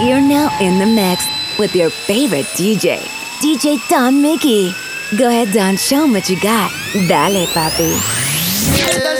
You're now in the mix with your favorite DJ, DJ Don Mickey. Go ahead, Don, show 'em what you got. Dale, papi.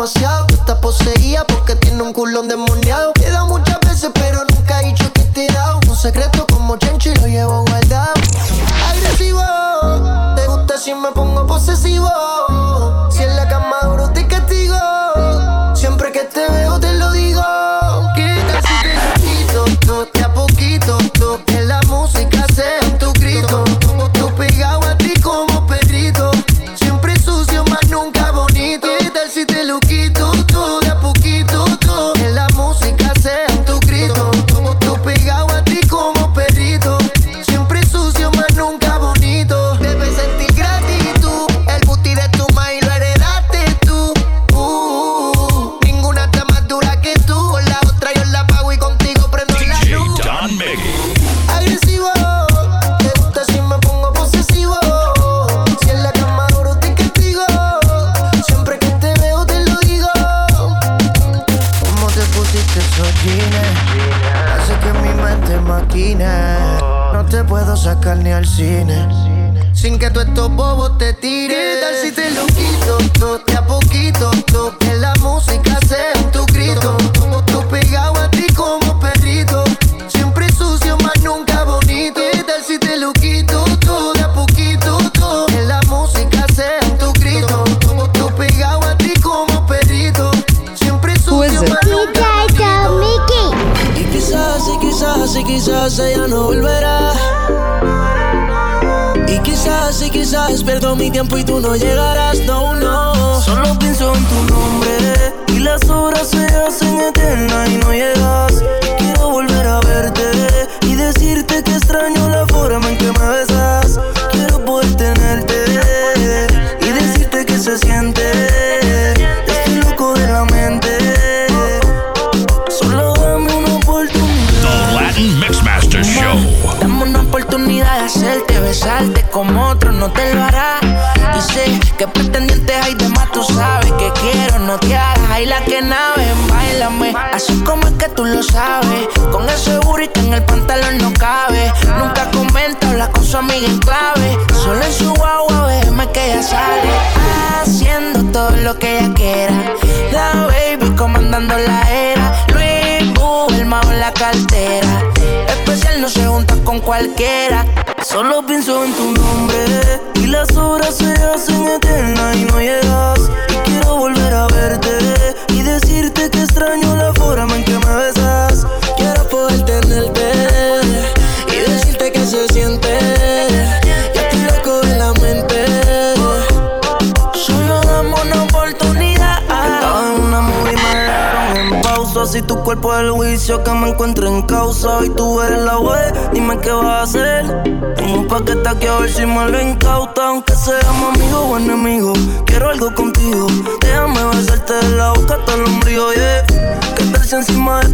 Demasiado. Que está poseída porque tiene un culón demoniado. He dado muchas veces, pero nunca he dicho que te he dado. Un secreto como Chencho y lo llevo guardado. Agresivo, te gusta si me pongo posesivo. Y quizás pierdo mi tiempo y tú no llegarás, no, no. Solo pienso en tu nombre y las horas se hacen eternas y no llegas. Quiero volver a verte y decirte que extraño la forma en que me besas. Quiero poder tenerte y decirte que se siente. Besarte como otro no te lo hará. Y sé que pretendientes hay de más, tú sabes que quiero, no te hagas. Hay la que nave, bailame, así como es que tú lo sabes. Con ese que en el pantalón no cabe. Nunca comenta, habla con su amiga en clave. Solo en su guagua, déjame que ella sale. Haciendo todo lo que ella quiera. La baby comandando la era. Luis Boo, el mago en la cartera. Especial no se junta con cualquiera. Solo pienso en tu nombre y las horas se hacen eternas y no llegas. Si tu cuerpo es el juicio que me encuentro en causa. Y tú eres la web, dime qué vas a hacer. Tengo un paquete aquí a ver si me lo incauta. Aunque seamos amigos o enemigos, quiero algo contigo. Déjame besarte de la boca hasta el ombligo, yeah. Que encima de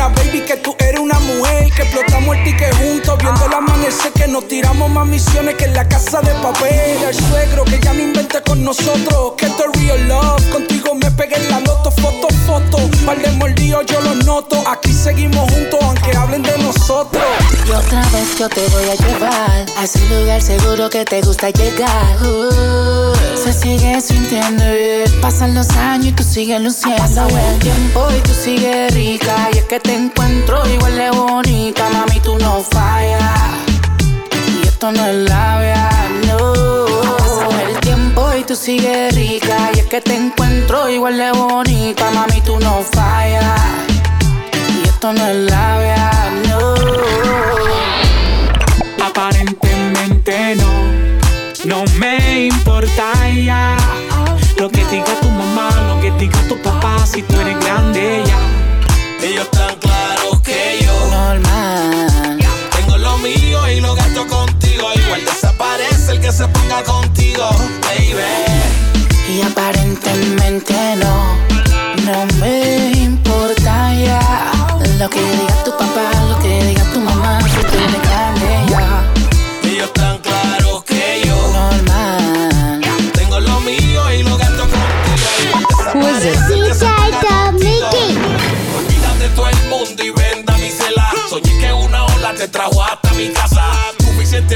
una baby que tú eres que explotamos el ticket juntos. Viendo el amanecer que nos tiramos más misiones que en la casa de papel. El suegro que ya no inventa con nosotros. Que esto es real love. Contigo me pegué en la loto, foto, foto. Par de mordidos yo lo noto. Aquí seguimos juntos aunque hablen de nosotros. Y otra vez yo te voy a llevar a ese lugar seguro que te gusta llegar. Uh, se sigue sintiendo bien. Pasan los años y tú sigues luciendo. Pasa el tiempo y tú sigues rica. Y es que te encuentro igual de bonita. Mami, tú no fallas. Y esto no es labia, no. Pasa el tiempo y tú sigues rica. Y es que te encuentro igual de bonita. Mami, tú no fallas. Y esto no es labia,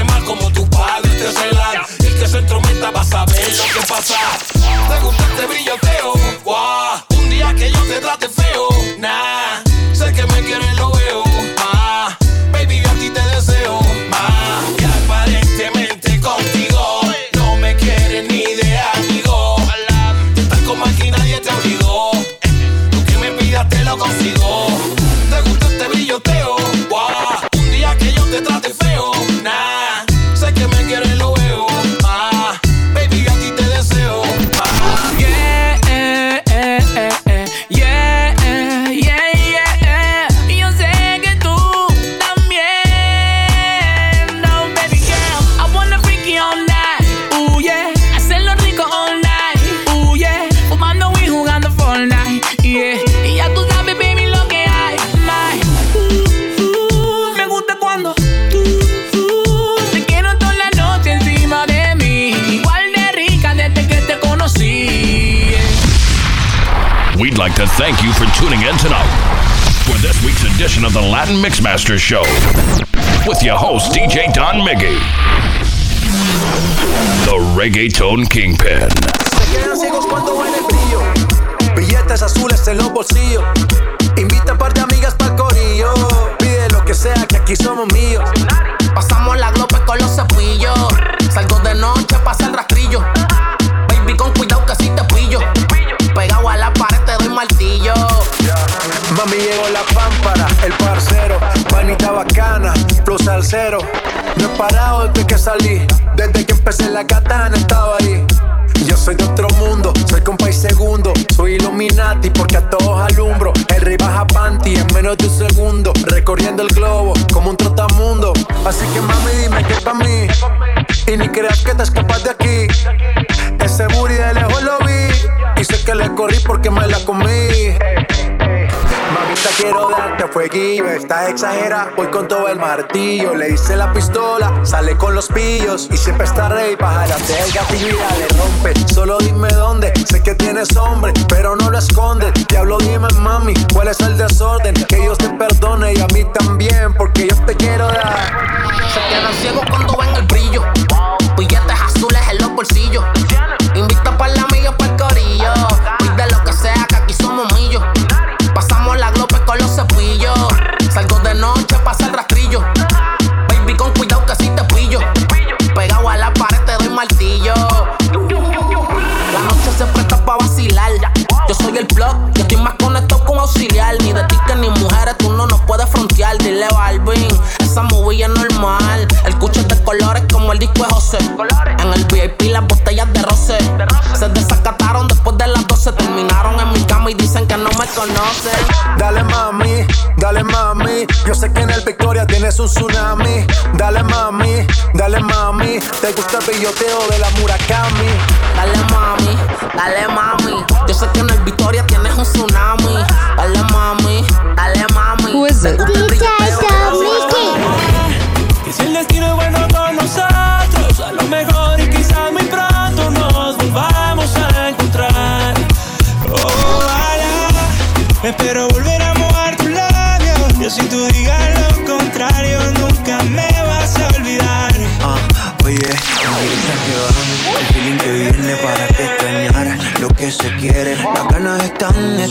Más como tu padre te celan. El que se entrometa va a saber lo que pasa. Te gusta este brilloteo, guau. Un día que yo te trate thank you for tuning in tonight for this week's edition of the Latin Mixmaster Show with your host, DJ Don Miggy, the Reggaeton Kingpin. Billetes azules en los bolsillos. Invita a par de amigas pa'l corillo. Pide lo que sea, que aquí somos míos. La pámpara, el parcero, panita bacana, plus al cero. No he parado desde que salí, desde que empecé la katana estaba ahí. Yo soy de otro mundo, soy compa y segundo, soy Illuminati porque a todos alumbro. El rey baja panty en menos de un segundo, recorriendo el globo como un trotamundo. Así que mami dime que es pa' mí, y ni creas que te escapas de aquí. Ese booty de lejos lo vi, y sé que le corrí porque me la comí. Quiero darte fueguillo. Estás exagera, voy con todo el martillo. Le hice la pistola, sale con los pillos. Y siempre está rey, baja la el gatillo y ya le rompe. Solo dime dónde, sé que tienes hombre, pero no lo escondes. Diablo, dime, mami, cuál es el desorden. Que Dios te mami, dale mami. Te gusta el billoteo de la Murakami. Dale mami, dale mami. Yo sé que en el Victoria tienes un tsunami.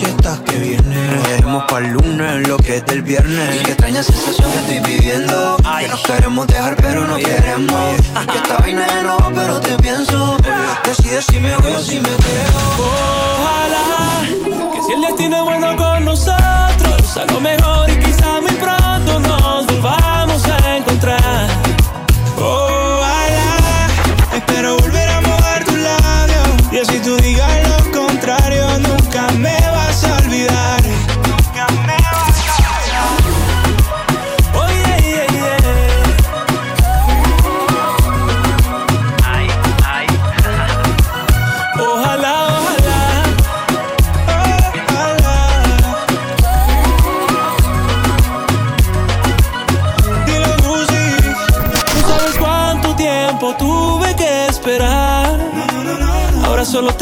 Es estás que viene. Nos dejemos para el lunes lo que es del viernes. Y qué extraña sensación que estoy viviendo. Que nos queremos dejar, pero no queremos. Que esta vaina ya no pero te pienso. Decide si me voy o si me quedo. Ojalá que si el destino es bueno con nosotros, algo mejor y quizá muy pronto nos volvamos a encontrar.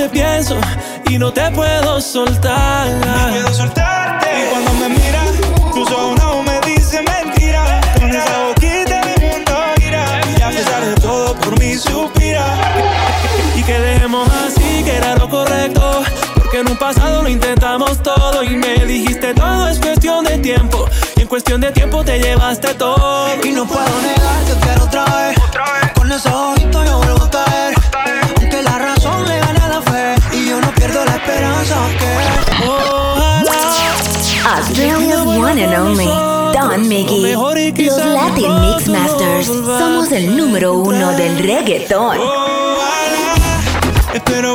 Te pienso y no te puedo soltar. No puedo soltarte. Y cuando me miras, tus ojos no me dicen mentira. Con esa boquita mi mundo gira. Y a pesar de todo, por mí suspira. Y que dejemos así, que era lo correcto. Porque en un pasado lo intentamos todo. Y me dijiste todo es cuestión de tiempo. Y en cuestión de tiempo te llevaste todo. Y no puedo negar que quiero otra vez. And only Don Mickey. Los Latin Mix Masters. Somos el número uno del reggaetón. Ojalá, espero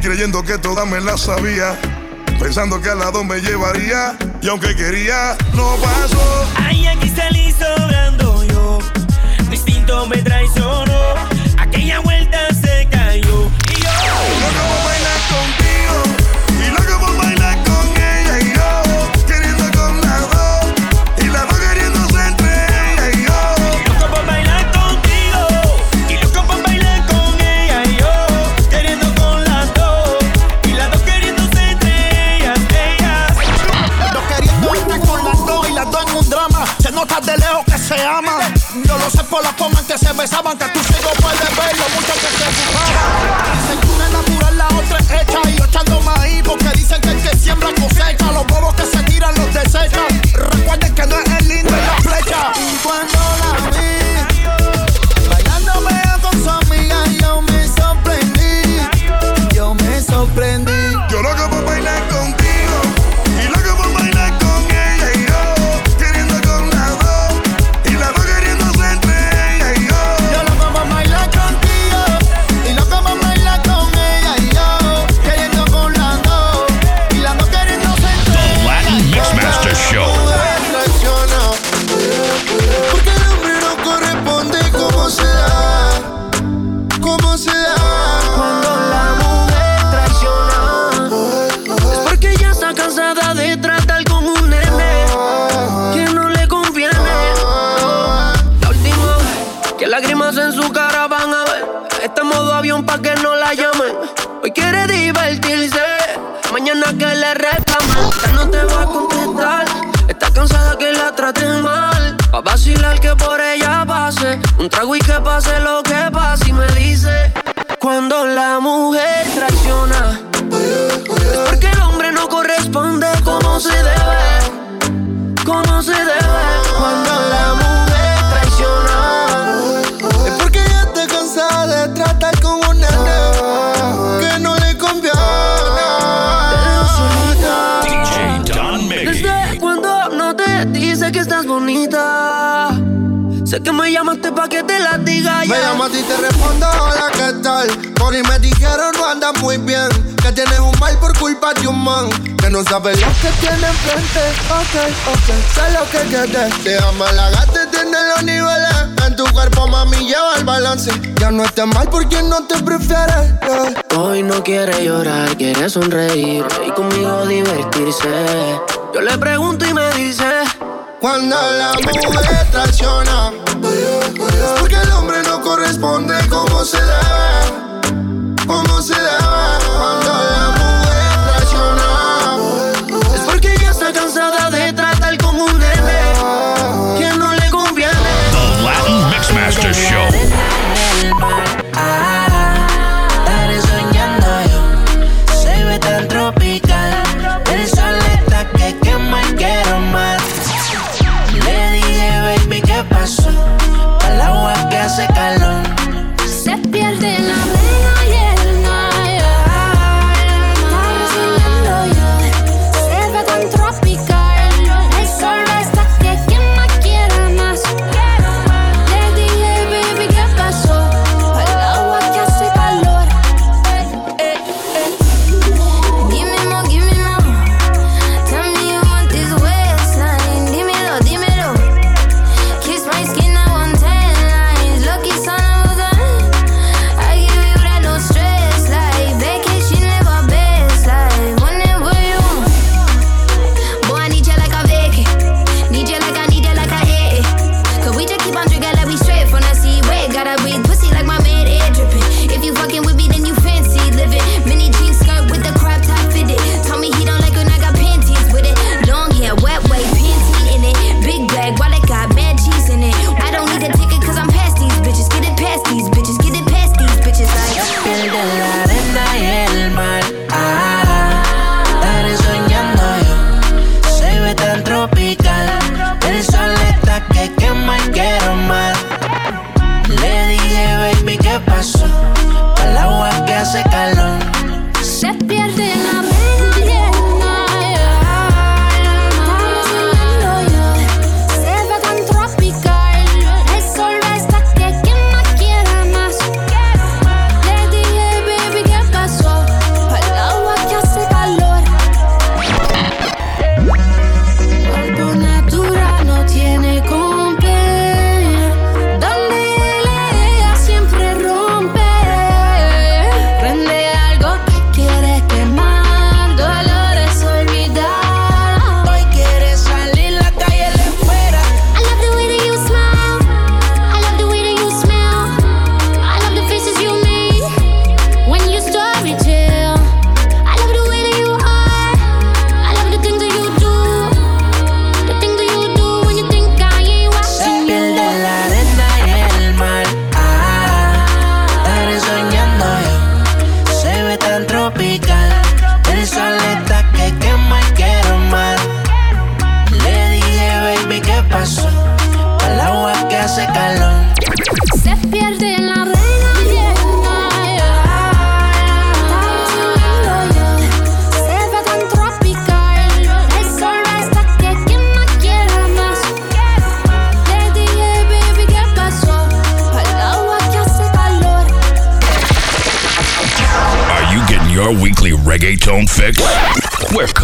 Creyendo que toda me la sabía, pensando que al lado me llevaría y aunque quería no pasó. Ay, aquí salí sobrando yo. Mi instinto me traicionó. aman. Yo lo sé por la forma en que se besaban, que tú sigo puedes ver lo mucho que se fumaban. Dicen que una es natural, la otra es hecha y yo echando maíz porque dicen que el que siembra cosecha. Quiere divertirse, mañana que le reclama. Ya no te va a contestar, está cansada que la traten mal. Pa' vacilar que por ella pase, un trago y que pase lo que pase. Y me dice, cuando la mujer traiciona, es porque el hombre no corresponde como se debe, como se debe. Cuando la mujer Que me llamaste pa' que te la diga ya. Me llamas y te respondo, hola, ¿qué tal? Por y me dijeron no andas muy bien. Que tienes un mal por culpa de un man. Que no sabe lo que tiene enfrente. Ok, ok, sé lo que quieres. Te amalagaste, tienes los niveles. En tu cuerpo, mami, lleva el balance. Ya no estés mal porque no te prefieres. Hoy no quiere llorar, quiere sonreír. Y conmigo divertirse. Yo le pregunto y me dice cuando la mujer traiciona, porque el hombre no corresponde como se debe, como se debe.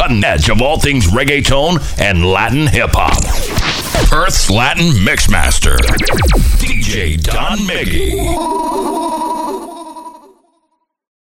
cutting edge of all things reggaeton and Latin hip hop. Earth's Latin Mixmaster, DJ Don Miggy.